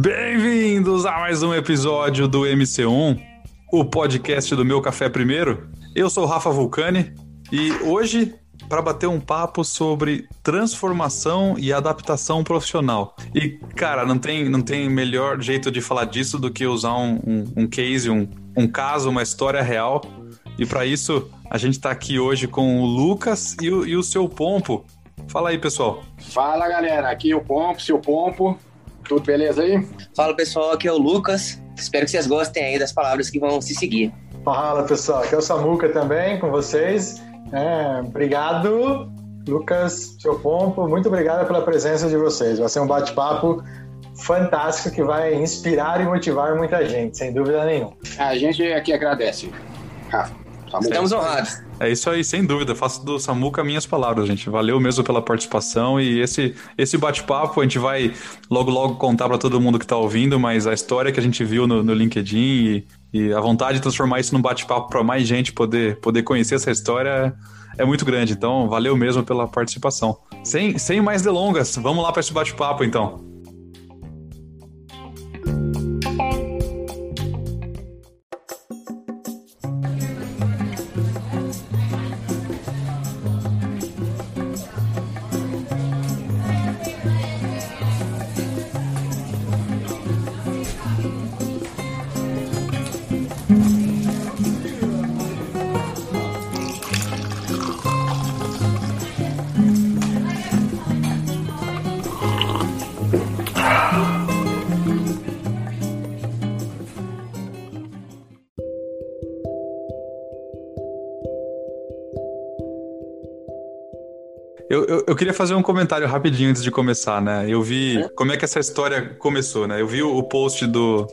Bem-vindos a mais um episódio do MC1, o podcast do Meu Café Primeiro. Eu sou Rafa Vulcani e hoje para bater um papo sobre transformação e adaptação profissional. E, cara, não tem, não tem melhor jeito de falar disso do que usar um, um, um case, um, um caso, uma história real. E para isso, a gente está aqui hoje com o Lucas e o, e o seu Pompo. Fala aí, pessoal. Fala, galera. Aqui é o Pompo, seu Pompo. Tudo beleza aí? Fala pessoal, aqui é o Lucas. Espero que vocês gostem aí das palavras que vão se seguir. Fala pessoal, aqui é o Samuca também com vocês. É, obrigado, Lucas, seu Pompo. Muito obrigado pela presença de vocês. Vai ser um bate-papo fantástico que vai inspirar e motivar muita gente, sem dúvida nenhuma. A gente aqui agradece, Rafa. Estamos honrados. É isso aí, sem dúvida. Faço do Samuca minhas palavras, gente. Valeu mesmo pela participação e esse, esse bate-papo a gente vai logo logo contar para todo mundo que está ouvindo, mas a história que a gente viu no, no LinkedIn e, e, a vontade de transformar isso num bate-papo para mais gente poder, poder conhecer essa história é muito grande. Então, valeu mesmo pela participação. Sem, sem mais delongas, vamos lá para esse bate-papo então. Eu, queria fazer um comentário rapidinho antes de começar, né? Eu vi é? como é que essa história começou, né? Eu vi o, post do,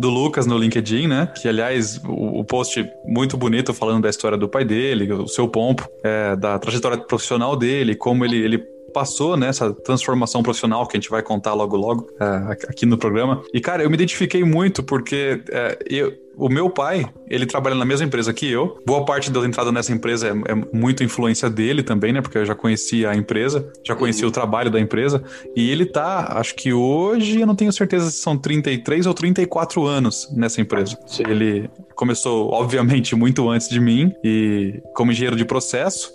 do Lucas no LinkedIn, né? Que, aliás, o, o, post muito bonito falando da história do pai dele, o seu pompo, é, da trajetória profissional dele, como ele, ele passou nessa transformação profissional que a gente vai contar logo logo é, aqui no programa. E, cara, eu me identifiquei muito porque é, eu, o meu pai, ele trabalha na mesma empresa que eu. Boa parte da entrada nessa empresa é, é muito influência dele também, né? Porque eu já conhecia a empresa, já conhecia uhum. o trabalho da empresa. E ele tá, acho que hoje, eu não tenho certeza se são 33 ou 34 anos nessa empresa. Sim. Ele começou, obviamente, muito antes de mim e como engenheiro de processo.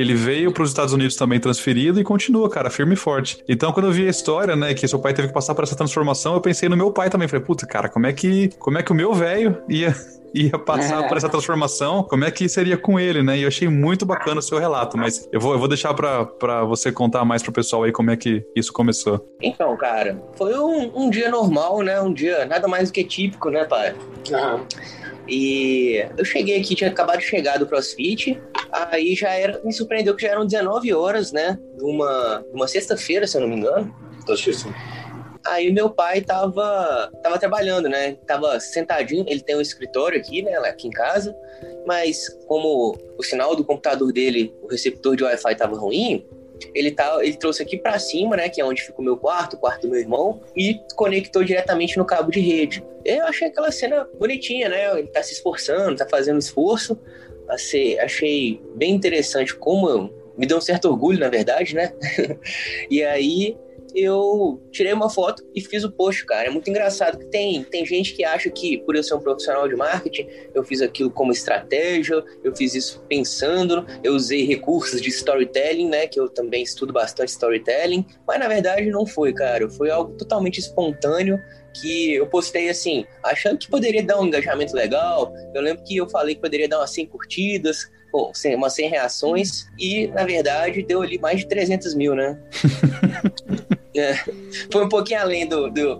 Ele veio para os Estados Unidos também transferido e continua, cara, firme e forte. Então, quando eu vi a história, né, que seu pai teve que passar por essa transformação, eu pensei no meu pai também. Falei, puta, cara, como é que, como é que o meu velho ia ia passar é. por essa transformação, como é que seria com ele, né? E eu achei muito bacana o seu relato, mas eu vou, eu vou deixar para você contar mais pro pessoal aí como é que isso começou. Então, cara, foi um, um dia normal, né? Um dia nada mais do que típico, né, pai? Uhum. E eu cheguei aqui, tinha acabado de chegar do CrossFit, aí já era, me surpreendeu que já eram 19 horas, né? Uma, uma sexta-feira, se eu não me engano. Tô assistindo. Aí meu pai tava, tava trabalhando, né? Tava sentadinho, ele tem um escritório aqui, né? Aqui em casa, mas como o sinal do computador dele, o receptor de Wi-Fi tava ruim, ele, tá, ele trouxe aqui para cima, né, que é onde fica o meu quarto, o quarto do meu irmão, e conectou diretamente no cabo de rede. Eu achei aquela cena bonitinha, né? Ele tá se esforçando, tá fazendo esforço. Achei, bem interessante como me deu um certo orgulho, na verdade, né? e aí eu tirei uma foto e fiz o post, cara. É muito engraçado que tem, tem gente que acha que, por eu ser um profissional de marketing, eu fiz aquilo como estratégia, eu fiz isso pensando, eu usei recursos de storytelling, né? Que eu também estudo bastante storytelling, mas na verdade não foi, cara. Foi algo totalmente espontâneo que eu postei assim, achando que poderia dar um engajamento legal. Eu lembro que eu falei que poderia dar umas 100 curtidas, bom, umas 100 reações, e na verdade deu ali mais de 300 mil, né? É, foi um pouquinho além do, do,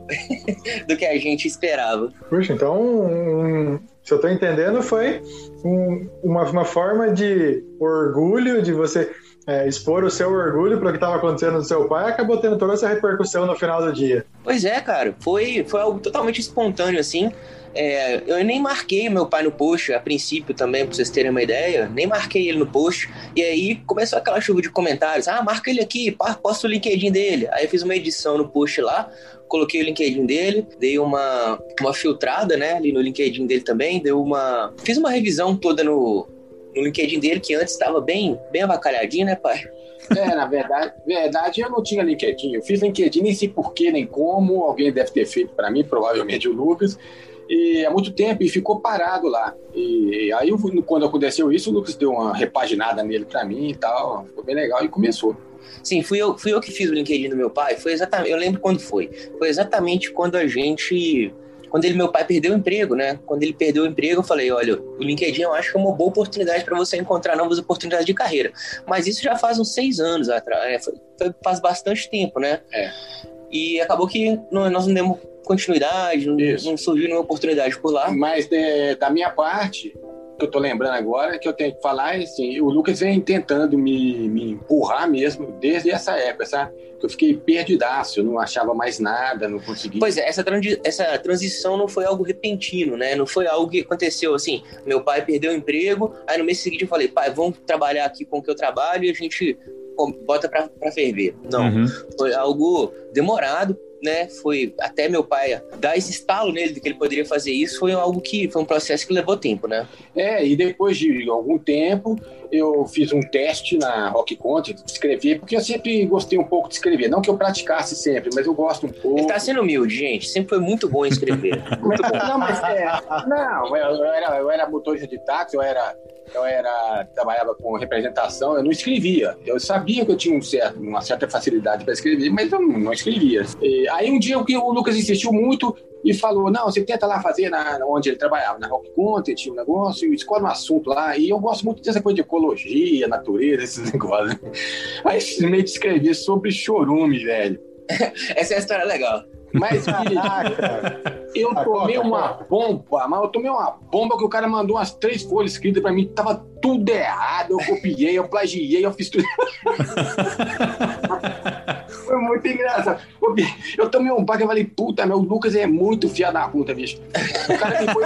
do, que a gente esperava. Puxa, então, um, se eu estou entendendo, foi um, uma, uma forma de orgulho, de você é, expor o seu orgulho para o que estava acontecendo no seu pai, acabou tendo toda essa repercussão no final do dia. Pois é, cara, foi, foi algo totalmente espontâneo, assim. É, eu nem marquei meu pai no post, a princípio também, pra vocês terem uma ideia, nem marquei ele no post. E aí começou aquela chuva de comentários: ah, marca ele aqui, posta o LinkedIn dele. Aí eu fiz uma edição no post lá, coloquei o LinkedIn dele, dei uma, uma filtrada, né, ali no LinkedIn dele também, deu uma. Fiz uma revisão toda no, no LinkedIn dele, que antes estava bem, bem avacalhadinho, né, pai? É, na verdade, verdade, eu não tinha LinkedIn. Eu fiz LinkedIn, nem sei porquê, nem como. Alguém deve ter feito para mim, provavelmente o Lucas. E há muito tempo, e ficou parado lá. E aí, quando aconteceu isso, o Lucas deu uma repaginada nele para mim e tal. Ficou bem legal e começou. Sim, fui eu, fui eu que fiz o LinkedIn do meu pai. Foi exatamente, eu lembro quando foi. Foi exatamente quando a gente quando ele, meu pai perdeu o emprego, né? Quando ele perdeu o emprego, eu falei, olha, o LinkedIn eu acho que é uma boa oportunidade para você encontrar novas oportunidades de carreira. Mas isso já faz uns seis anos atrás, é, faz bastante tempo, né? É. E acabou que nós não demos continuidade, não, não surgiu nenhuma oportunidade por lá. Mas de, da minha parte, que eu tô lembrando agora, que eu tenho que falar, é assim, o Lucas vem tentando me, me empurrar mesmo desde essa época, sabe? Que eu fiquei perdidaço, eu não achava mais nada, não conseguia. Pois é, essa, essa transição não foi algo repentino, né? Não foi algo que aconteceu assim, meu pai perdeu o emprego, aí no mês seguinte eu falei, pai, vamos trabalhar aqui com o que eu trabalho e a gente bota pra, pra ferver. Não, uhum. foi algo demorado, né, foi até meu pai dar esse estalo nele de que ele poderia fazer isso, foi algo que foi um processo que levou tempo, né? É, e depois de algum tempo eu fiz um teste na Rock Content de escrever, porque eu sempre gostei um pouco de escrever, não que eu praticasse sempre, mas eu gosto um pouco. Ele tá sendo humilde, gente, sempre foi muito bom em escrever. muito bom. Não, mas é, não, eu era, eu era motorista de táxi, eu era eu era trabalhava com representação, eu não escrevia. Eu sabia que eu tinha um certo, uma certa facilidade para escrever, mas eu não escrevia. E aí um dia o que o Lucas insistiu muito e falou: não, você tenta lá fazer na, onde ele trabalhava, na Rock Content, tinha um negócio, e escolhe um assunto lá. E eu gosto muito dessa coisa de ecologia, natureza, esses negócios. Aí simplesmente escrevi sobre chorume, velho. Essa é a história legal. Mas, eu tomei uma bomba, mas eu tomei uma bomba que o cara mandou umas três folhas escritas pra mim, tava tudo errado, eu copiei, eu plagiei, eu fiz tudo. Foi muito engraçado. Eu tomei um pack e falei, puta, meu, o Lucas é muito fiado da puta, bicho. O cara me foi...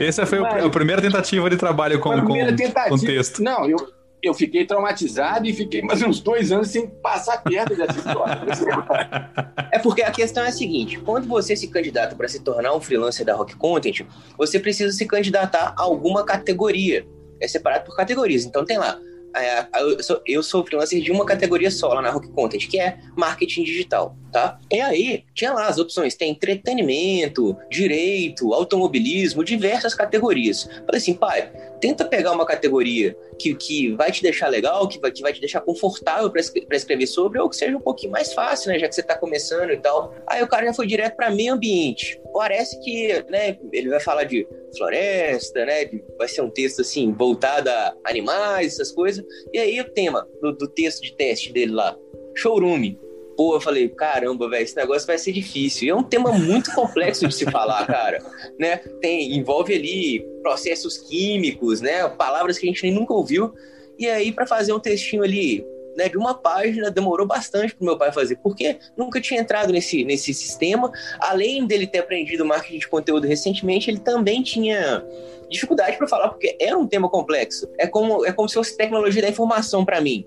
Essa foi mas, a primeira tentativa de trabalho com, com, com texto. Não, eu, eu fiquei traumatizado e fiquei mais uns dois anos sem passar perto dessa história. é porque a questão é a seguinte: quando você se candidata para se tornar um freelancer da Rock Content, você precisa se candidatar a alguma categoria. É separado por categorias. Então tem lá. É, eu, sou, eu sou freelancer de uma categoria só lá na Rock Content, que é marketing digital, tá? E aí, tinha lá as opções: tem entretenimento, direito, automobilismo, diversas categorias. Falei assim, pai, tenta pegar uma categoria que, que vai te deixar legal, que vai, que vai te deixar confortável para escrever sobre, ou que seja um pouquinho mais fácil, né? Já que você está começando e tal. Aí o cara já foi direto para meio ambiente. Parece que, né, ele vai falar de floresta, né? Vai ser um texto assim, voltado a animais, essas coisas. E aí o tema do, do texto de teste dele lá, showroom. Pô, eu falei, caramba, velho, esse negócio vai ser difícil. E é um tema muito complexo de se falar, cara. Né? Tem, envolve ali processos químicos, né? Palavras que a gente nem nunca ouviu. E aí, para fazer um textinho ali, né, de uma página, demorou bastante pro meu pai fazer, porque nunca tinha entrado nesse, nesse sistema. Além dele ter aprendido marketing de conteúdo recentemente, ele também tinha dificuldade para falar, porque era um tema complexo. É como, é como se fosse tecnologia da informação para mim.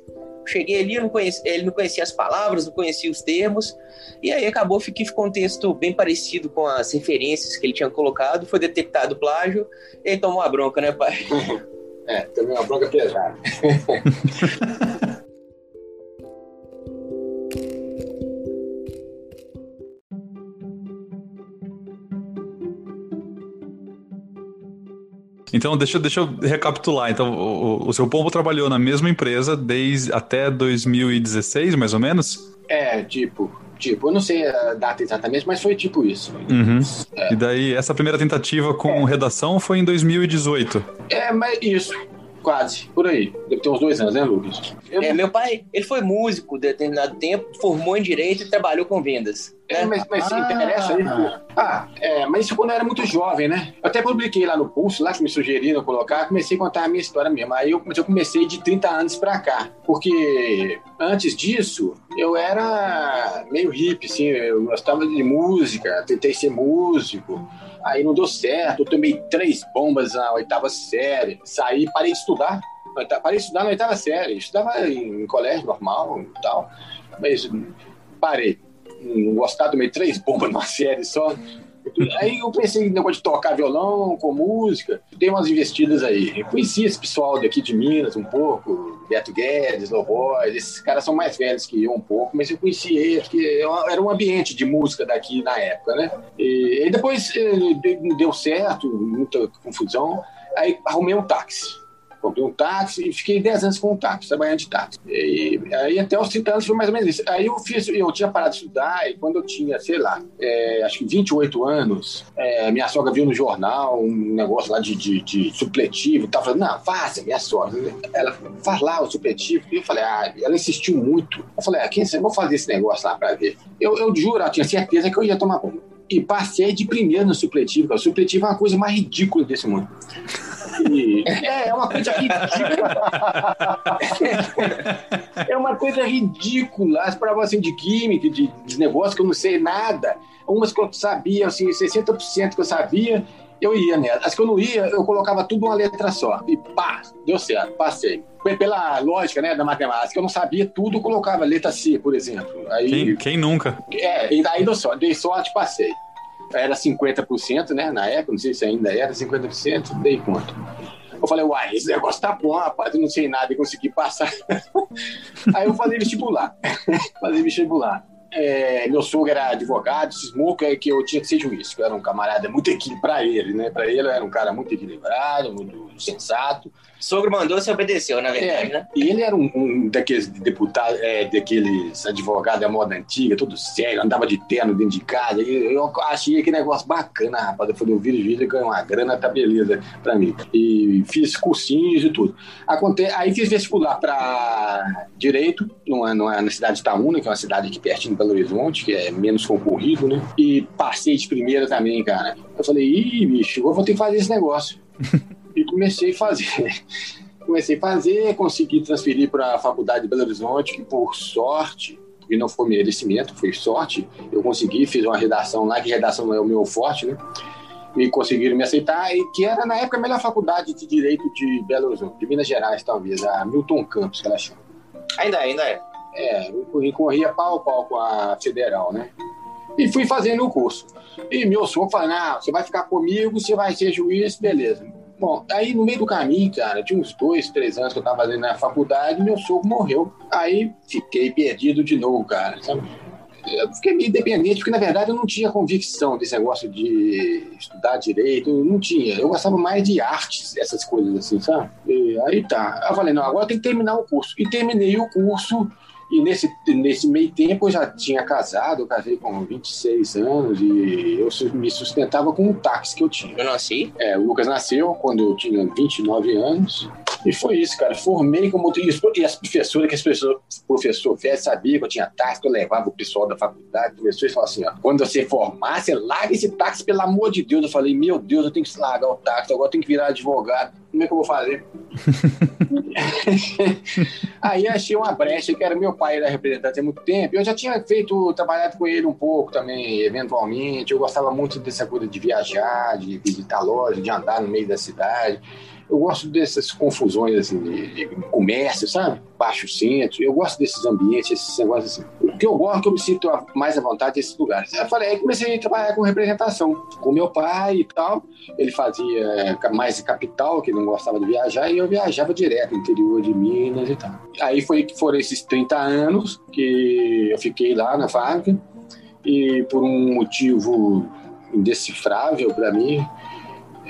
Cheguei ali, não conhecia, ele não conhecia as palavras, não conhecia os termos, e aí acabou que ficou um texto bem parecido com as referências que ele tinha colocado, foi detectado plágio, e ele tomou a bronca, né, pai? É, tomou uma bronca pesada. Então, deixa, deixa eu recapitular. Então, o, o seu Pombo trabalhou na mesma empresa desde até 2016, mais ou menos? É, tipo, tipo, eu não sei a data exatamente, mas foi tipo isso. Uhum. É. E daí, essa primeira tentativa com é. redação foi em 2018. É, mas isso. Quase, por aí. Deve ter uns dois anos, né, Lucas? Eu... É, meu pai, ele foi músico determinado tempo, formou em Direito e trabalhou com vendas. É, mas, mas se ah, interessa aí. Ah, é, mas isso quando eu era muito jovem, né? Eu até publiquei lá no Pulso, lá que me sugeriram colocar, comecei a contar a minha história mesmo. Aí eu, eu comecei de 30 anos pra cá. Porque antes disso, eu era meio hippie, assim, eu gostava de música, tentei ser músico. Aí não deu certo, eu tomei três bombas na oitava série, saí, parei de estudar. Parei de estudar na oitava série, estudava em, em colégio normal e tal, mas parei. Não gostar, tomei três bombas numa série só. Aí eu pensei em negócio de tocar violão, com música, dei umas investidas aí. Eu conheci esse pessoal daqui de Minas um pouco, Beto Guedes, Lobois, esses caras são mais velhos que eu um pouco, mas eu conheci eles, porque era um ambiente de música daqui na época, né? E, e depois eh, deu certo, muita confusão, aí arrumei um táxi comprei um táxi e fiquei 10 anos com um táxi, trabalhando de táxi. E, aí até os 30 anos foi mais ou menos isso. Aí eu fiz, eu tinha parado de estudar e quando eu tinha, sei lá, é, acho que 28 anos, é, minha sogra viu no jornal um negócio lá de, de, de supletivo e tal, falando, não, faça, minha sogra. Ela faz lá o supletivo. E eu falei, ah, ela insistiu muito. Eu falei, ah, quem sabe, vou fazer esse negócio lá pra ver. Eu, eu juro, eu tinha certeza que eu ia tomar bomba. E passei de primeiro no supletivo. O supletivo é uma coisa mais ridícula desse mundo. É, é uma coisa ridícula. é uma coisa ridícula. As provas assim, de química, de, de negócio que eu não sei nada. Umas que eu sabia, assim, 60% que eu sabia, eu ia nela. As que eu não ia, eu colocava tudo uma letra só. E pá, deu certo, passei. Pela lógica né, da matemática, eu não sabia tudo, eu colocava letra C, por exemplo. Aí, quem, quem nunca? É, e daí deu sorte, dei sorte, passei era 50%, né? Na época, não sei se ainda era 50%, dei conta. Eu falei, uai, esse negócio tá bom, rapaz, eu não sei nada e consegui passar. Aí eu falei vestibular. falei vestibular. É, meu sogro era advogado, cismou que, que eu tinha que ser juiz, que eu era um camarada muito equilibrado para ele, né? Para ele eu era um cara muito equilibrado, muito sensato. Sogro mandou, você obedeceu, na verdade, é, né? E ele era um, um daqueles deputados, é, daqueles advogados da moda antiga, todo sério, andava de terno dentro de casa. E eu achei que negócio bacana, rapaz. Eu falei, eu viro vídeo, ganho uma grana, tá beleza pra mim. E fiz cursinhos e tudo. Aconte... Aí fiz vestibular pra Direito, numa, numa, na cidade de Itaúna, que é uma cidade aqui pertinho de Belo Horizonte, que é menos concorrido, né? E passei de primeira também, cara. Eu falei, ih, bicho, eu vou ter que fazer esse negócio. e comecei a fazer. comecei a fazer, consegui transferir para a faculdade de Belo Horizonte, que por sorte, e não foi merecimento, foi sorte, eu consegui, fiz uma redação lá, que redação é o meu forte, né? E conseguiram me aceitar, e que era na época a melhor faculdade de Direito de Belo Horizonte, de Minas Gerais, talvez, a Milton Campos, que ela chama. Ainda é, ainda é. É, eu corria pau a pau com a Federal, né? E fui fazendo o curso. E meu sogro falou, não, você vai ficar comigo, você vai ser juiz, beleza. Bom, aí no meio do caminho, cara, tinha uns dois, três anos que eu tava fazendo na faculdade, meu sogro morreu. Aí fiquei perdido de novo, cara, sabe? Eu fiquei meio independente, porque na verdade eu não tinha convicção desse negócio de estudar direito, não tinha. Eu gostava mais de artes, essas coisas assim, sabe? E aí tá. Eu falei, não, agora tem que terminar o curso. E terminei o curso e nesse, nesse meio tempo eu já tinha casado, eu casei com 26 anos e eu me sustentava com um táxi que eu tinha. Eu nasci? É, o Lucas nasceu quando eu tinha 29 anos. E foi isso, cara. Formei como. E as professoras, que as pessoas, professor velho sabia que eu tinha táxi, que eu levava o pessoal da faculdade, professores falavam assim: ó, quando você formar, você larga esse táxi, pelo amor de Deus. Eu falei, meu Deus, eu tenho que largar o táxi, agora eu tenho que virar advogado. Como é que eu vou fazer? Aí achei uma brecha, que era meu pai, era representante há muito tempo. Eu já tinha feito, trabalhado com ele um pouco também, eventualmente. Eu gostava muito dessa coisa de viajar, de visitar lojas, de andar no meio da cidade. Eu gosto dessas confusões assim, de, de comércio, sabe? Baixo centro. Eu gosto desses ambientes, esses negócios assim. O que eu gosto, que eu me sinto mais à vontade desses lugares. Eu falei, aí comecei a trabalhar com representação, com meu pai e tal. Ele fazia é, mais capital, que não gostava de viajar, e eu viajava direto, interior de Minas e tal. Aí foi que foram esses 30 anos que eu fiquei lá na fábrica, e por um motivo indecifrável para mim,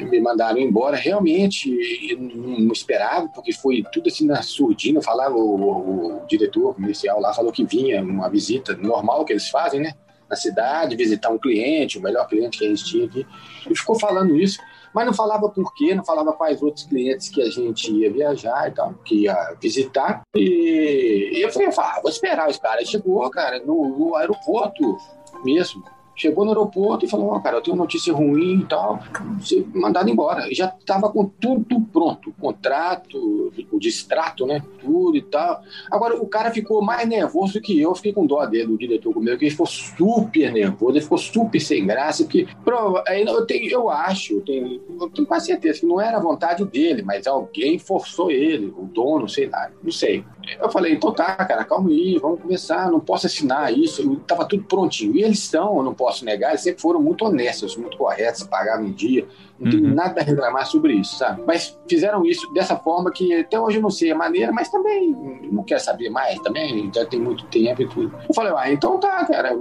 me mandaram embora. Realmente, não esperava, porque foi tudo assim na surdina. Falava, o, o, o diretor comercial lá falou que vinha uma visita normal que eles fazem, né? Na cidade, visitar um cliente, o melhor cliente que a gente tinha aqui. E ficou falando isso, mas não falava por quê, não falava quais outros clientes que a gente ia viajar e tal, que ia visitar. E, eu falei, ah, vou esperar os caras. Chegou, cara, no, no aeroporto mesmo Chegou no aeroporto e falou: oh, cara, eu tenho uma notícia ruim e tal, ser mandado embora. Já estava com tudo pronto, o contrato, o distrato, né? Tudo e tal. Agora, o cara ficou mais nervoso do que eu, fiquei com dó dele, o diretor comigo, que ele ficou super nervoso, ele ficou super sem graça, porque prova, eu, tenho, eu acho, eu tenho, eu tenho quase certeza que não era a vontade dele, mas alguém forçou ele, o dono, sei lá, não sei. Eu falei, então tá, cara, calma aí, vamos começar, não posso assinar isso, tava tudo prontinho. E eles são, eu não posso negar, eles sempre foram muito honestos, muito corretos, pagavam em dia, não tenho uhum. nada a reclamar sobre isso, sabe? Mas fizeram isso dessa forma que até hoje eu não sei a maneira, mas também não quero saber mais, também já tem muito tempo e tudo. Eu falei, ah, então tá, cara,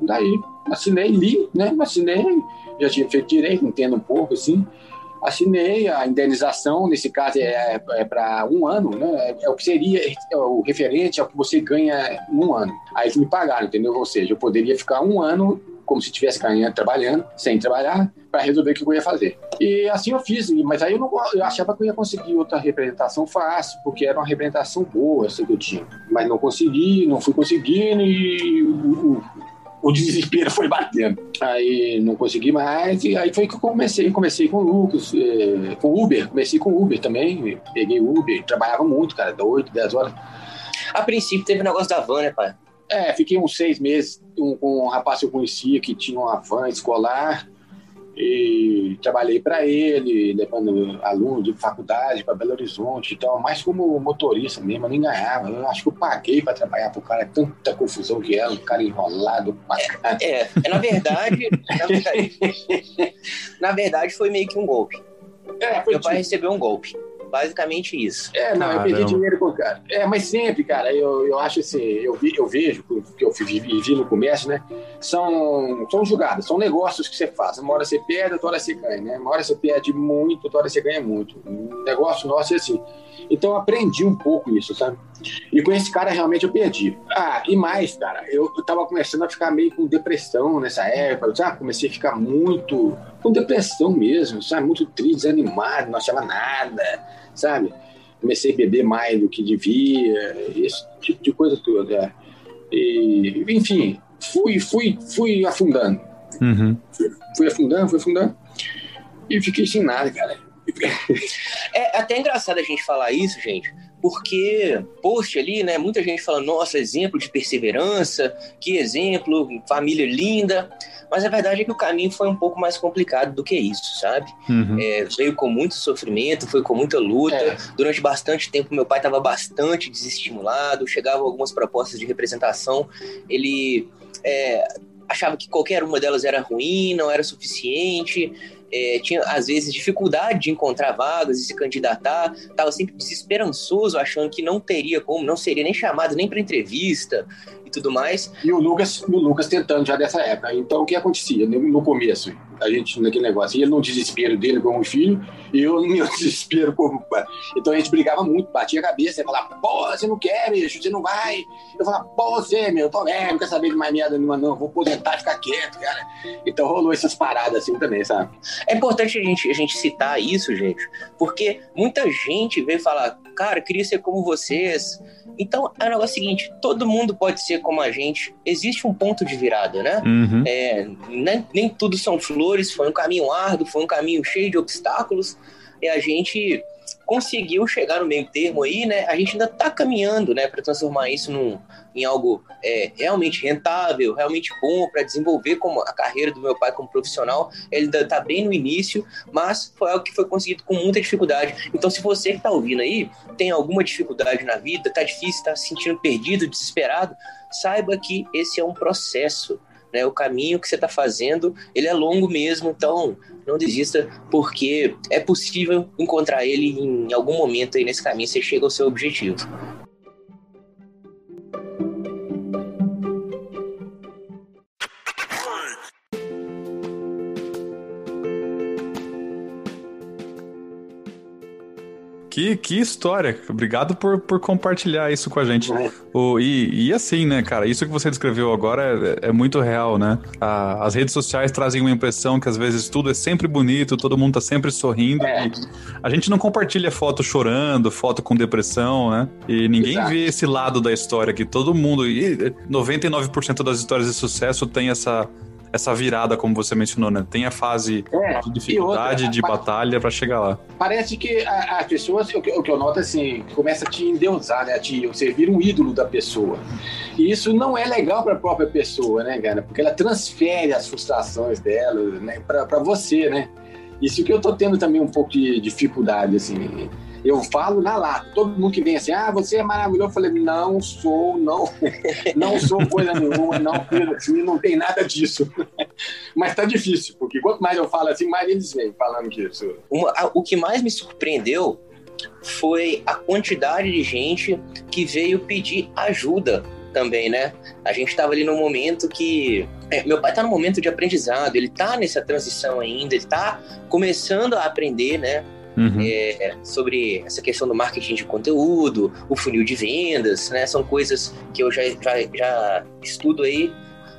daí assinei, li, né, assinei, já tinha feito direito, entendo um pouco, assim, assinei a indenização, nesse caso é, é para um ano, né? É, é, o que seria é o referente ao que você ganha um ano. Aí eles me pagaram, entendeu? Ou seja, eu poderia ficar um ano como se estivesse ganhando, trabalhando, sem trabalhar, para resolver o que eu ia fazer. E assim eu fiz, mas aí eu, não, eu achava que eu ia conseguir outra representação fácil, porque era uma representação boa essa que eu tinha. Mas não consegui, não fui conseguindo e o, o desespero foi batendo. Aí não consegui mais, e aí foi que eu comecei. Comecei com o Lucas, é, com Uber, comecei com Uber também. Peguei Uber, trabalhava muito, cara, da 8, 10 horas. A princípio teve o negócio da van, né, pai? É, fiquei uns seis meses com um, um rapaz que eu conhecia que tinha uma van escolar e trabalhei para ele, levando aluno de faculdade para Belo Horizonte, então, mais como motorista mesmo, eu nem ganhava. Eu acho que eu paguei para trabalhar para o cara, tanta confusão que era, um cara enrolado. É, é, é, na verdade, na verdade, na verdade, foi meio que um golpe. É, Meu pai tipo... recebeu um golpe. Basicamente isso. É, não, eu perdi dinheiro com o cara. É, mas sempre, cara, eu, eu acho assim, eu, vi, eu vejo, que eu vivi no comércio, né? São, são jogadas, são negócios que você faz. Uma hora você perde, outra hora você ganha, né? Uma hora você perde muito, outra hora você ganha muito. O negócio nosso é assim. Então eu aprendi um pouco isso, sabe? E com esse cara realmente eu perdi. Ah, e mais, cara, eu, eu tava começando a ficar meio com depressão nessa época, sabe? Comecei a ficar muito com depressão mesmo, sabe? Muito triste, desanimado, não achava nada, sabe? Comecei a beber mais do que devia, esse tipo de coisa toda. É. E, enfim, fui, fui, fui afundando. Uhum. Fui, fui afundando, fui afundando. E fiquei sem nada, cara. É até engraçado a gente falar isso, gente, porque post ali, né? Muita gente fala, nossa, exemplo de perseverança, que exemplo, família linda. Mas a verdade é que o caminho foi um pouco mais complicado do que isso, sabe? Uhum. É, veio com muito sofrimento, foi com muita luta. É. Durante bastante tempo, meu pai estava bastante desestimulado, chegavam algumas propostas de representação. Ele é, achava que qualquer uma delas era ruim, não era suficiente é, tinha às vezes dificuldade de encontrar vagas e se candidatar, estava sempre desesperançoso, achando que não teria como, não seria nem chamado nem para entrevista e tudo mais. E o Lucas, o Lucas tentando já dessa época. Então o que acontecia no começo? A gente naquele negócio, ele no desespero dele como filho, e eu no meu desespero como pai. Então a gente brigava muito, batia a cabeça, e falava, pô, você não quer, bicho, você não vai. Eu falava, pô, você, meu, eu tô velho, não quer saber de mais merda nenhuma, não, vou aposentar e ficar quieto, cara. Então rolou essas paradas assim também, sabe? É importante a gente, a gente citar isso, gente, porque muita gente veio falar, cara, queria ser como vocês. Então, é o negócio seguinte: todo mundo pode ser como a gente. Existe um ponto de virada, né? Uhum. É, nem, nem tudo são flores, foi um caminho árduo, foi um caminho cheio de obstáculos. E a gente conseguiu chegar no meio termo aí, né? A gente ainda está caminhando, né, para transformar isso num, em algo é, realmente rentável, realmente bom para desenvolver como a carreira do meu pai como profissional. Ele ainda está bem no início, mas foi algo que foi conseguido com muita dificuldade. Então, se você que está ouvindo aí tem alguma dificuldade na vida, está difícil, está se sentindo perdido, desesperado, saiba que esse é um processo. Né, o caminho que você está fazendo, ele é longo mesmo, então não desista, porque é possível encontrar ele em algum momento aí nesse caminho, você chega ao seu objetivo. Que, que história. Obrigado por, por compartilhar isso com a gente. É. O, e, e assim, né, cara, isso que você descreveu agora é, é muito real, né? A, as redes sociais trazem uma impressão que às vezes tudo é sempre bonito, todo mundo tá sempre sorrindo. É. a gente não compartilha foto chorando, foto com depressão, né? E ninguém Exato. vê esse lado da história que todo mundo. E 99% das histórias de sucesso tem essa essa virada, como você mencionou, né? Tem a fase é, de dificuldade, outra, de batalha para chegar lá. Parece que as pessoas, o que, o que, eu noto assim, começa a te endeusar, né? A te, você vira um ídolo da pessoa. E isso não é legal para a própria pessoa, né, cara? Porque ela transfere as frustrações dela, né, para você, né? Isso que eu tô tendo também um pouco de dificuldade, assim. Eu falo na lata. Todo mundo que vem assim, ah, você é maravilhoso. Eu falei, não sou, não, não sou coisa nenhuma, não assim, não tem nada disso. Mas tá difícil, porque quanto mais eu falo assim, mais eles vêm falando disso. Uma, a, o que mais me surpreendeu foi a quantidade de gente que veio pedir ajuda também, né? A gente estava ali num momento que é, meu pai está no momento de aprendizado, ele está nessa transição ainda, ele está começando a aprender, né? Uhum. É, sobre essa questão do marketing de conteúdo, o funil de vendas, né? São coisas que eu já, já, já estudo aí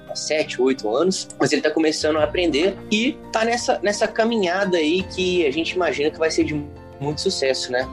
há sete, oito anos, mas ele está começando a aprender e está nessa, nessa caminhada aí que a gente imagina que vai ser de muito sucesso, né?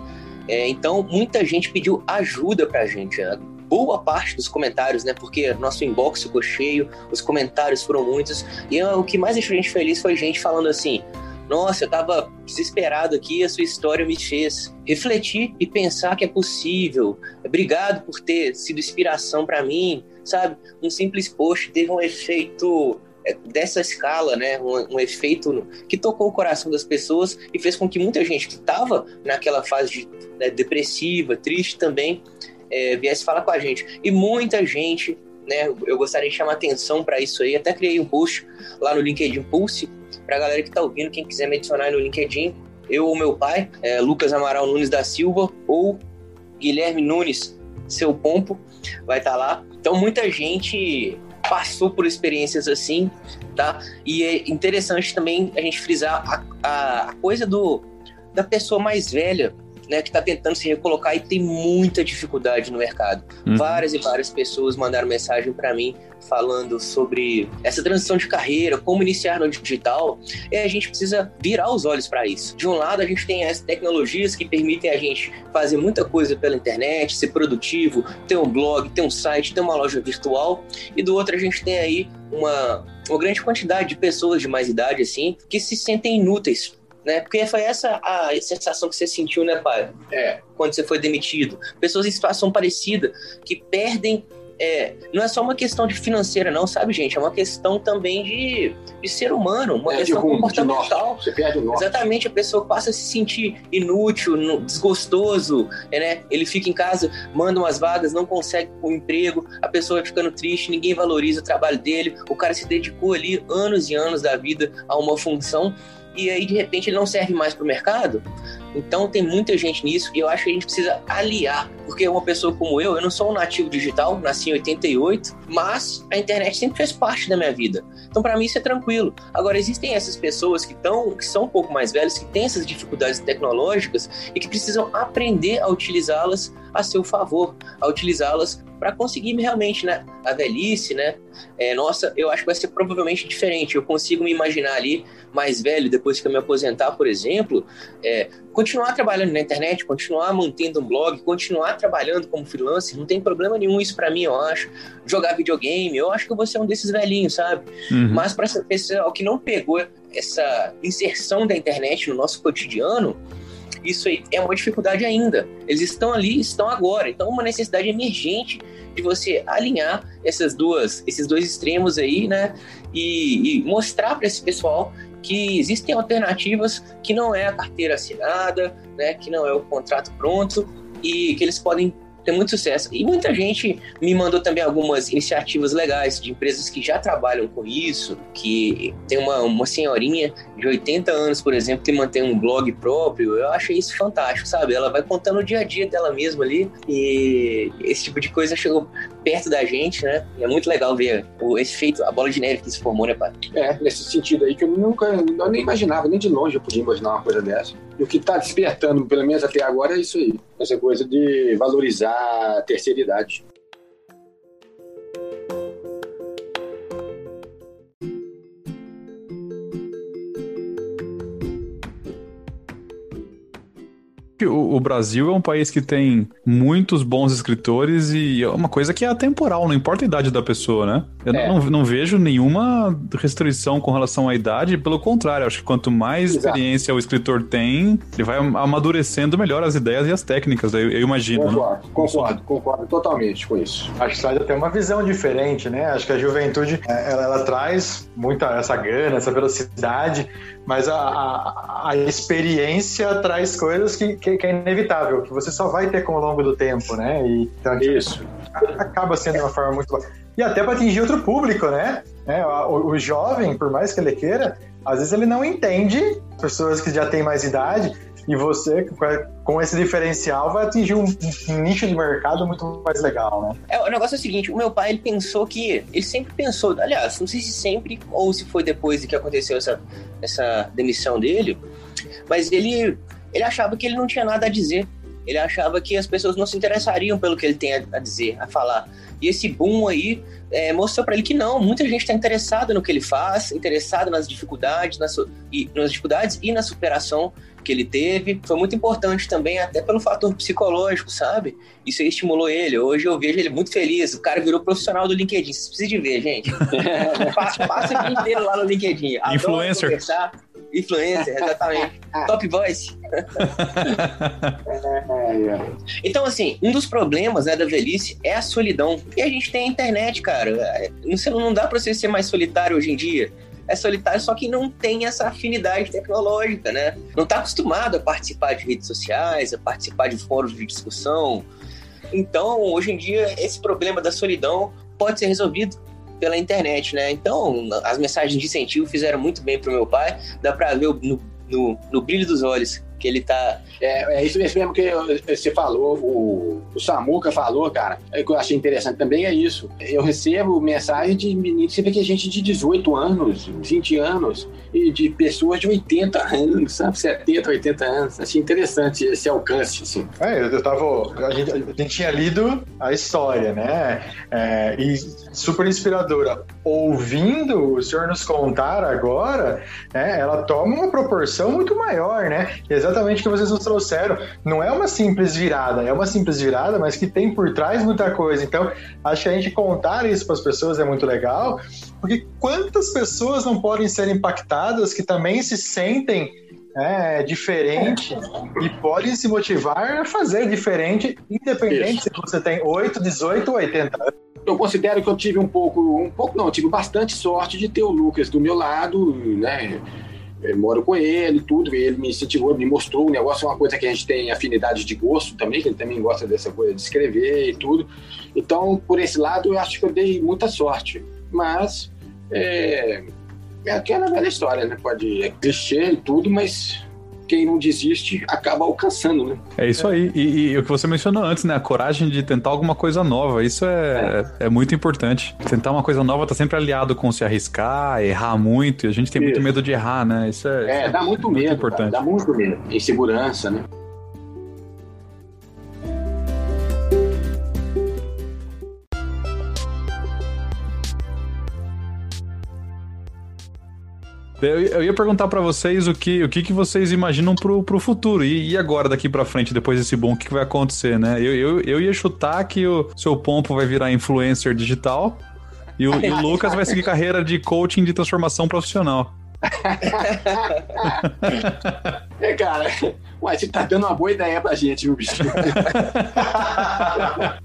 É, então, muita gente pediu ajuda pra gente. Né? Boa parte dos comentários, né? Porque nosso inbox ficou cheio, os comentários foram muitos. E o que mais deixou a gente feliz foi gente falando assim: nossa, eu tava desesperado aqui, a sua história me fez refletir e pensar que é possível. Obrigado por ter sido inspiração para mim, sabe? Um simples post teve um efeito é, dessa escala, né, um, um, efeito que tocou o coração das pessoas e fez com que muita gente que estava naquela fase de, né, depressiva, triste também, é, viesse falar com a gente. E muita gente, né, eu gostaria de chamar atenção para isso aí, até criei um post lá no LinkedIn Pulse, para a galera que está ouvindo, quem quiser me adicionar no LinkedIn, eu ou meu pai, é, Lucas Amaral Nunes da Silva, ou Guilherme Nunes, seu pompo, vai estar tá lá. Então muita gente passou por experiências assim, tá? E é interessante também a gente frisar a, a, a coisa do da pessoa mais velha, né, que está tentando se recolocar e tem muita dificuldade no mercado. Uhum. Várias e várias pessoas mandaram mensagem para mim falando sobre essa transição de carreira, como iniciar no digital, e a gente precisa virar os olhos para isso. De um lado, a gente tem as tecnologias que permitem a gente fazer muita coisa pela internet, ser produtivo, ter um blog, ter um site, ter uma loja virtual, e do outro, a gente tem aí uma, uma grande quantidade de pessoas de mais idade, assim, que se sentem inúteis né? Porque foi essa a sensação que você sentiu, né, pai? É. Quando você foi demitido. Pessoas em situação parecida que perdem é, não é só uma questão de financeira, não, sabe, gente? É uma questão também de, de ser humano, uma é, questão rumo, comportamental. Você perde o norte. Exatamente, a pessoa passa a se sentir inútil, desgostoso, é, né? Ele fica em casa, manda umas vagas, não consegue um emprego, a pessoa vai ficando triste, ninguém valoriza o trabalho dele, o cara se dedicou ali anos e anos da vida a uma função e aí de repente ele não serve mais para o mercado. Então tem muita gente nisso e eu acho que a gente precisa aliar, porque uma pessoa como eu, eu não sou um nativo digital, nasci em 88, mas a internet sempre fez parte da minha vida. Então para mim isso é tranquilo. Agora existem essas pessoas que estão, que são um pouco mais velhas, que têm essas dificuldades tecnológicas e que precisam aprender a utilizá-las a seu favor, a utilizá-las para conseguir realmente, né, a velhice, né? É, nossa, eu acho que vai ser provavelmente diferente. Eu consigo me imaginar ali mais velho, depois que eu me aposentar, por exemplo, é, continuar trabalhando na internet, continuar mantendo um blog, continuar trabalhando como freelancer, não tem problema nenhum isso para mim, eu acho. Jogar videogame, eu acho que vou ser um desses velhinhos, sabe? Uhum. Mas para esse pessoal que não pegou essa inserção da internet no nosso cotidiano, isso é uma dificuldade ainda. Eles estão ali, estão agora. Então, uma necessidade emergente de você alinhar essas duas, esses dois extremos aí, né? E, e mostrar para esse pessoal que existem alternativas que não é a carteira assinada, né? Que não é o contrato pronto e que eles podem tem muito sucesso. E muita gente me mandou também algumas iniciativas legais de empresas que já trabalham com isso, que tem uma, uma senhorinha de 80 anos, por exemplo, que mantém um blog próprio. Eu achei isso fantástico, sabe? Ela vai contando o dia a dia dela mesma ali e esse tipo de coisa chegou perto da gente, né? E é muito legal ver o, esse feito, a bola de neve que se formou, né, pai? É, nesse sentido aí que eu nunca, eu nem imaginava, nem de longe eu podia imaginar uma coisa dessa. E o que está despertando, pelo menos até agora, é isso aí. Essa coisa de valorizar a terceira idade. O, Brasil é um país que tem muitos bons escritores e é uma coisa que é atemporal, não importa a idade da pessoa, né? Eu é. não, não, vejo nenhuma restrição com relação à idade, pelo contrário, acho que quanto mais Exato. experiência o escritor tem, ele vai amadurecendo melhor as ideias e as técnicas, eu, eu imagino. Concordo, né? concordo, concordo totalmente com isso. Acho que traz até uma visão diferente, né? Acho que a juventude, é, ela, ela traz muita essa gana, essa velocidade, mas a, a, a experiência traz coisas que, que, que, é inevitável, que você só vai ter com o longo do tempo, né? E, então, Isso. Acaba sendo uma forma muito boa. E até para atingir outro público, né? É, o, o jovem, por mais que ele queira, às vezes ele não entende pessoas que já têm mais idade e você, com esse diferencial, vai atingir um, nicho de mercado muito mais legal, né? É, o negócio é o seguinte, o meu pai, ele pensou que... Ele sempre pensou, aliás, não sei se sempre ou se foi depois de que aconteceu essa, essa demissão dele, mas ele, ele achava que ele não tinha nada a dizer. Ele achava que as pessoas não se interessariam pelo que ele tem a dizer, a falar. E esse boom aí é, mostrou para ele que não, muita gente está interessada no que ele faz, interessada nas dificuldades, nas, e, nas dificuldades e na superação que ele teve. Foi muito importante também, até pelo fator psicológico, sabe? Isso aí estimulou ele. Hoje eu vejo ele muito feliz. O cara virou profissional do LinkedIn. Vocês precisam de ver, gente. passa, passa o dia inteiro lá no LinkedIn. Influencer. Influencer, exatamente. Top voice. então, assim, um dos problemas né, da velhice é a solidão. E a gente tem a internet, cara. Não, não dá pra você ser mais solitário hoje em dia é solitário, só que não tem essa afinidade tecnológica, né? Não está acostumado a participar de redes sociais, a participar de fóruns de discussão. Então, hoje em dia, esse problema da solidão pode ser resolvido pela internet, né? Então, as mensagens de incentivo fizeram muito bem pro meu pai. Dá para ver no, no, no brilho dos olhos que ele tá. É, é isso mesmo que você falou, o, o Samuca falou, cara. É que eu achei interessante também é isso. Eu recebo mensagem de meninos, você vê que é gente de 18 anos, 20 anos, e de pessoas de 80 anos, sabe? 70, 80 anos. Achei interessante esse alcance, assim. É, eu tava. A gente, a gente tinha lido a história, né? É, e super inspiradora. Ouvindo o senhor nos contar agora, né, ela toma uma proporção muito maior, né? exatamente o que vocês nos trouxeram. Não é uma simples virada, é uma simples virada, mas que tem por trás muita coisa. Então, acho que a gente contar isso para as pessoas é muito legal, porque quantas pessoas não podem ser impactadas que também se sentem é, diferente e podem se motivar a fazer diferente, independente Isso. se você tem 8, 18 ou 80 anos. Eu considero que eu tive um pouco, um pouco não, tive bastante sorte de ter o Lucas do meu lado, né? eu moro com ele, tudo, e ele me incentivou, me mostrou o negócio, é uma coisa que a gente tem afinidade de gosto também, que ele também gosta dessa coisa de escrever e tudo. Então, por esse lado, eu acho que eu dei muita sorte. Mas é, é aquela velha história, né? Pode é clichê e tudo, mas quem não desiste acaba alcançando, né? É isso aí. E, e, o que você mencionou antes, né? A coragem de tentar alguma coisa nova. Isso é, é. é muito importante. Tentar uma coisa nova tá sempre aliado com se arriscar, errar muito. E a gente tem isso. muito medo de errar, né? Isso é. É, dá muito, muito medo. Importante. Dá muito medo. Insegurança, né? Eu, ia perguntar para vocês o que, o que, que vocês imaginam pro, pro futuro. E, e agora, daqui para frente, depois desse bom, o que, que vai acontecer, né? Eu, eu, eu ia chutar que o seu Pompo vai virar influencer digital e o, e o Lucas vai seguir carreira de coaching de transformação profissional. É, cara, ué, você tá dando uma boa ideia pra gente, viu, bicho?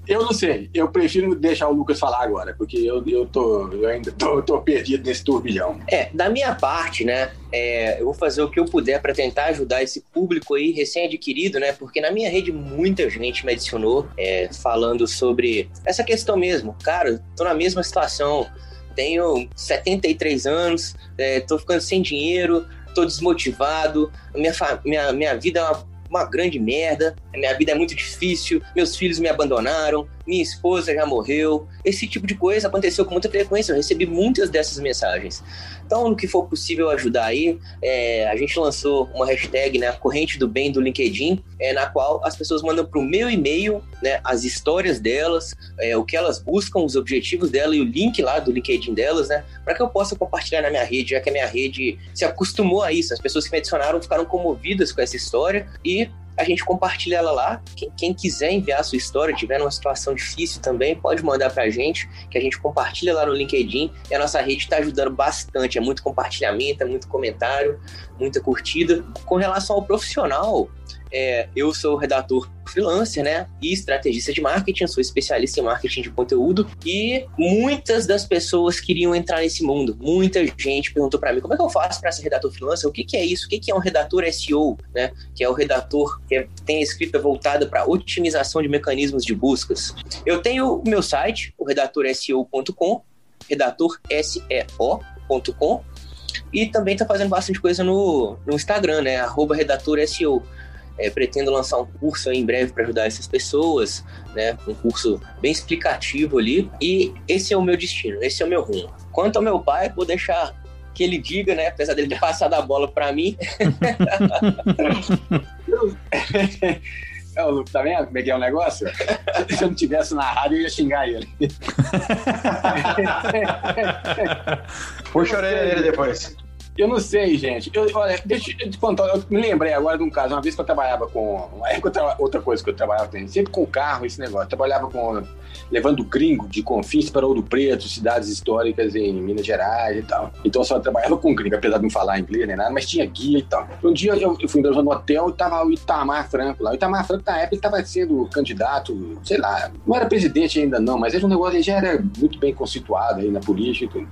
eu não sei, eu prefiro deixar o Lucas falar agora, porque eu, eu, tô, eu ainda tô, tô perdido nesse turbilhão. É, da minha parte, né, é, eu vou fazer o que eu puder para tentar ajudar esse público aí recém-adquirido, né, porque na minha rede muita gente me adicionou é, falando sobre essa questão mesmo. Cara, tô na mesma situação tenho 73 anos, é, tô ficando sem dinheiro, tô desmotivado, minha, minha, minha vida é uma, uma grande merda, minha vida é muito difícil, meus filhos me abandonaram, minha esposa já morreu. Esse tipo de coisa aconteceu com muita frequência, eu recebi muitas dessas mensagens. Então, no que for possível ajudar aí, é, a gente lançou uma hashtag, né, corrente do bem do LinkedIn, é, na qual as pessoas mandam para o meu e-mail né, as histórias delas, é, o que elas buscam, os objetivos dela e o link lá do LinkedIn delas, né, para que eu possa compartilhar na minha rede, já que a minha rede se acostumou a isso. As pessoas que me adicionaram ficaram comovidas com essa história e a gente compartilha ela lá. Quem, quem, quiser enviar a sua história, tiver numa situação difícil também, pode mandar pra gente, que a gente compartilha lá no LinkedIn. E a nossa rede está ajudando bastante. É muito compartilhamento, é muito comentário, muita curtida. Com relação ao profissional, é, eu sou redator freelancer, né? E estrategista de marketing, sou especialista em marketing de conteúdo. E muitas das pessoas queriam entrar nesse mundo. Muita gente perguntou para mim como é que eu faço para ser redator freelancer? O que, que é isso? O que, que é um redator SEO, né? Que é o redator que é, tem a escrita voltada para otimização de mecanismos de buscas. Eu tenho o meu site, o redatorseo.com, redatorseo.com. E também tá fazendo bastante coisa no, no Instagram, né? Arroba redator SEO. É, pretendo lançar um curso em breve para ajudar essas pessoas, né? Um curso bem explicativo ali. E esse é o meu destino, esse é o meu rumo. Quanto ao meu pai, vou deixar que ele diga, né? Apesar dele ter passado a bola para mim. É, o Luke, tá vendo como é que é o negócio? Se eu não tivesse na rádio, eu ia xingar ele. Puxa a orelha dele depois. Eu não sei, gente. Eu, olha, deixa eu te contar. Eu me lembrei agora de um caso. Uma vez que eu trabalhava com. Época, outra coisa que eu trabalhava sempre com carro, esse negócio. Eu trabalhava com. levando gringo de Confins para Ouro Preto, cidades históricas em Minas Gerais e tal. Então eu só trabalhava com gringo, apesar de não falar inglês nem nada, mas tinha guia e tal. Um dia eu, eu fui no hotel e tava o Itamar Franco lá. O Itamar Franco, na época, ele tava sendo candidato, sei lá, não era presidente ainda não, mas era um negócio, ele já era muito bem constituído aí na política e tudo.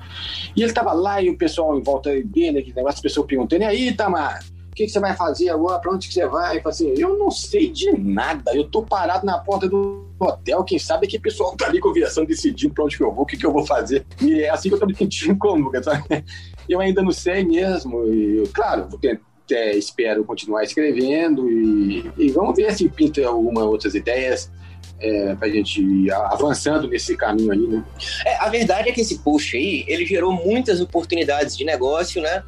E ele tava lá e o pessoal em volta dele né, que negócio, as pessoas perguntando, e aí, Tamar, o que, que, você vai fazer agora? Pra onde que você vai? Eu assim, eu não sei de nada, eu tô parado na porta do hotel, quem sabe que o pessoal tá ali conversando, decidindo pra onde que eu vou, o que, que eu vou fazer. E é assim que eu tô me sentindo como, sabe? Eu ainda não sei mesmo, e claro, vou tentar é, espero continuar escrevendo e, e, vamos ver se pinta algumas outras ideias é, para a gente ir avançando nesse caminho aí, né? É, a verdade é que esse post aí, ele gerou muitas oportunidades de negócio, né?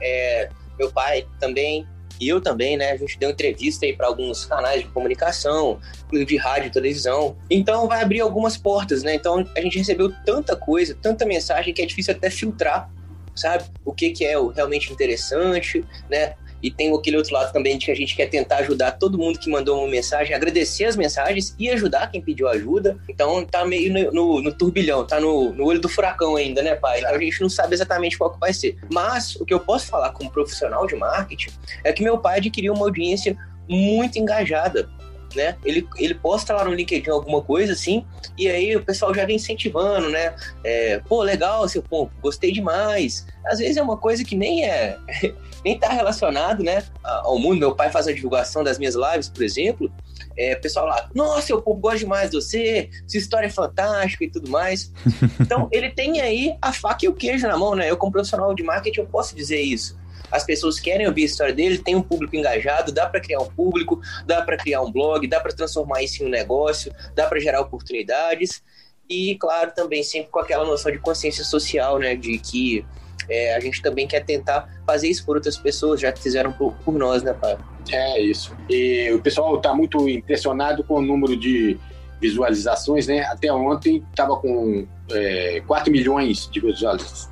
É, meu pai também e eu também, né? A gente deu entrevista aí para alguns canais de comunicação, de rádio televisão. Então vai abrir algumas portas, né? Então a gente recebeu tanta coisa, tanta mensagem que é difícil até filtrar, sabe? O que, que é o realmente interessante, né? E tem aquele outro lado também de que a gente quer tentar ajudar todo mundo que mandou uma mensagem, agradecer as mensagens e ajudar quem pediu ajuda. Então tá meio no, no, no turbilhão, tá no, no, olho do furacão ainda, né, pai? Então a gente não sabe exatamente qual que vai ser. Mas o que eu posso falar como profissional de marketing é que meu pai adquiriu uma audiência muito engajada né? Ele, ele posta lá no LinkedIn alguma coisa assim, e aí o pessoal já vem incentivando, né? É, Pô, legal, seu pompo, gostei demais. Às vezes é uma coisa que nem é, nem tá relacionado, né, ao mundo. Meu pai faz a divulgação das minhas lives, por exemplo. É, o pessoal lá, nossa, seu povo gosta demais de você, sua história é fantástica e tudo mais. Então, ele tem aí a faca e o queijo na mão, né? Eu, como profissional de marketing, eu posso dizer isso as pessoas querem ouvir a história dele, tem um público engajado, dá para criar um público, dá para criar um blog, dá para transformar isso em um negócio, dá para gerar oportunidades e, claro, também sempre com aquela noção de consciência social, né, de que é, a gente também quer tentar fazer isso por outras pessoas, já que fizeram por, por nós, né, pai? É isso. E o pessoal está muito impressionado com o número de visualizações, né? Até ontem estava com é, 4 milhões de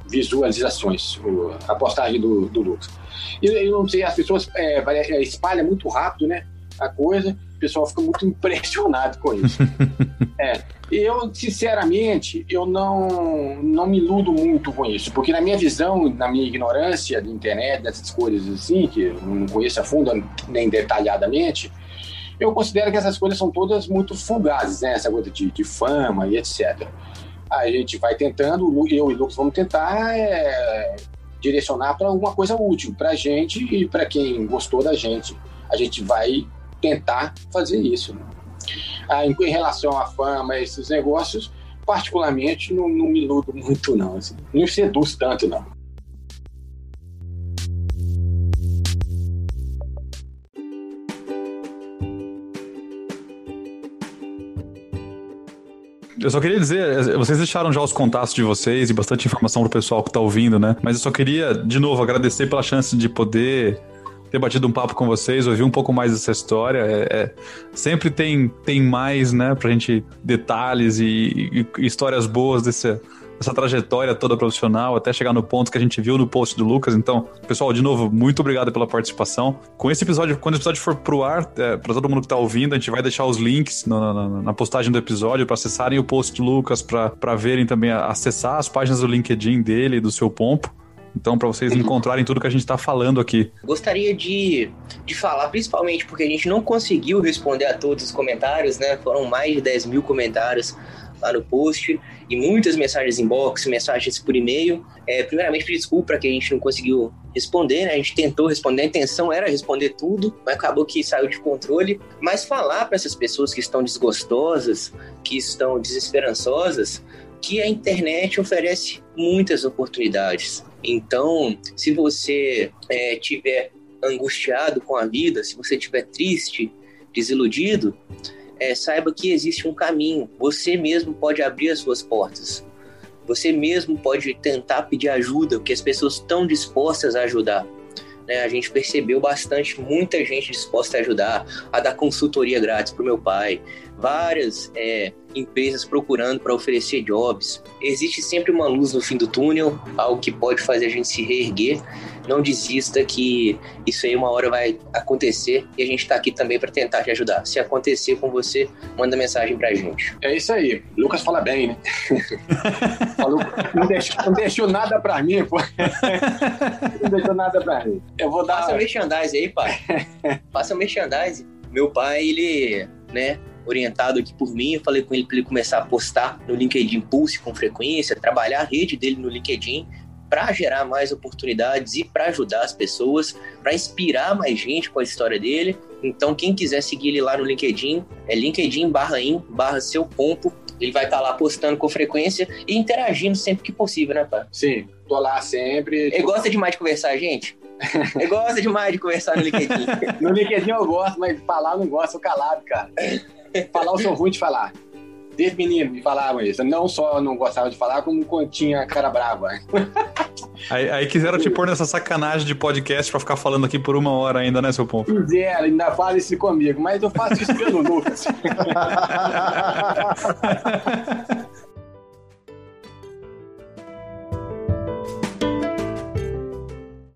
visualizações a postagem do, do Lucas. E eu não sei, as pessoas é, é, espalham muito rápido, né? A coisa, o pessoal fica muito impressionado com isso. é. Eu, sinceramente, eu não, não me iludo muito com isso, porque na minha visão, na minha ignorância de internet, dessas coisas assim, que eu não conheço a fundo nem detalhadamente, eu considero que essas coisas são todas muito fugazes, né? Essa coisa de, de fama e etc. A gente vai tentando, eu e o Lucas vamos tentar é, direcionar para alguma coisa útil para a gente e para quem gostou da gente. A gente vai tentar fazer isso. Né? Ah, em, em, relação à fama, esses negócios, particularmente, não, não me iludo muito, não. Assim, não seduz tanto, não. Eu só queria dizer, vocês deixaram já os contatos de vocês e bastante informação pro pessoal que tá ouvindo, né? Mas eu só queria, de novo, agradecer pela chance de poder ter batido um papo com vocês, ouvir um pouco mais dessa história. É, é, sempre tem, tem mais, né, pra gente detalhes e, e histórias boas desse, essa trajetória toda profissional até chegar no ponto que a gente viu no post do Lucas. Então, pessoal, de novo, muito obrigado pela participação. Com esse episódio, quando o episódio for pro ar, é, para todo mundo que tá ouvindo, a gente vai deixar os links na, na, na postagem do episódio para acessarem o post do Lucas, para verem também, acessar as páginas do LinkedIn dele, do seu Pompo. Então, para vocês encontrarem tudo que a gente está falando aqui. Gostaria de, de falar, principalmente porque a gente não conseguiu responder a todos os comentários, né? Foram mais de 10 mil comentários lá no post e muitas mensagens inbox, mensagens por e-mail. É, primeiramente, desculpa que a gente não conseguiu responder, né? A gente tentou responder, a intenção era responder tudo, mas acabou que saiu de controle. Mas falar para essas pessoas que estão desgostosas, que estão desesperançosas, que a internet oferece muitas oportunidades. Então, se você é, tiver angustiado com a vida, se você estiver triste, desiludido, é, saiba que existe um caminho. Você mesmo pode abrir as suas portas. Você mesmo pode tentar pedir ajuda, porque as pessoas estão dispostas a ajudar. Né? A gente percebeu bastante, muita gente disposta a ajudar, a dar consultoria grátis para o meu pai, várias é, empresas procurando para oferecer jobs. Existe sempre uma luz no fim do túnel, algo que pode fazer a gente se reerguer. Não desista que isso aí uma hora vai acontecer e a gente está aqui também para tentar te ajudar. Se acontecer com você, manda mensagem para a gente. É isso aí. Lucas fala bem, né? Falou, não, deixou, não deixou nada para mim, pô. Não deixou nada para mim. Eu vou dar. Faça merchandising aí, pai. Faça merchandising. Meu pai, ele, né, orientado aqui por mim, eu falei com ele para ele começar a postar no LinkedIn Pulse com frequência, trabalhar a rede dele no LinkedIn para gerar mais oportunidades e para ajudar as pessoas, para inspirar mais gente com a história dele. Então, quem quiser seguir ele lá no LinkedIn, é LinkedIn barra in barra seu pompo. Ele vai estar tá lá postando com frequência e interagindo sempre que possível, né, pai? Sim, tô lá sempre. Ele gosta demais de conversar, gente? Ele gosta demais de conversar no LinkedIn. no LinkedIn eu gosto, mas falar eu não gosto, sou calado, cara. Falar eu sou ruim de falar. Desde menino me falavam isso. Não só não gostava de falar, como tinha cara brava. Aí, aí, quiseram te pôr nessa sacanagem de podcast pra ficar falando aqui por uma hora ainda, né, seu povo? Fizeram, ainda fala isso comigo, mas eu faço isso pelo Lucas.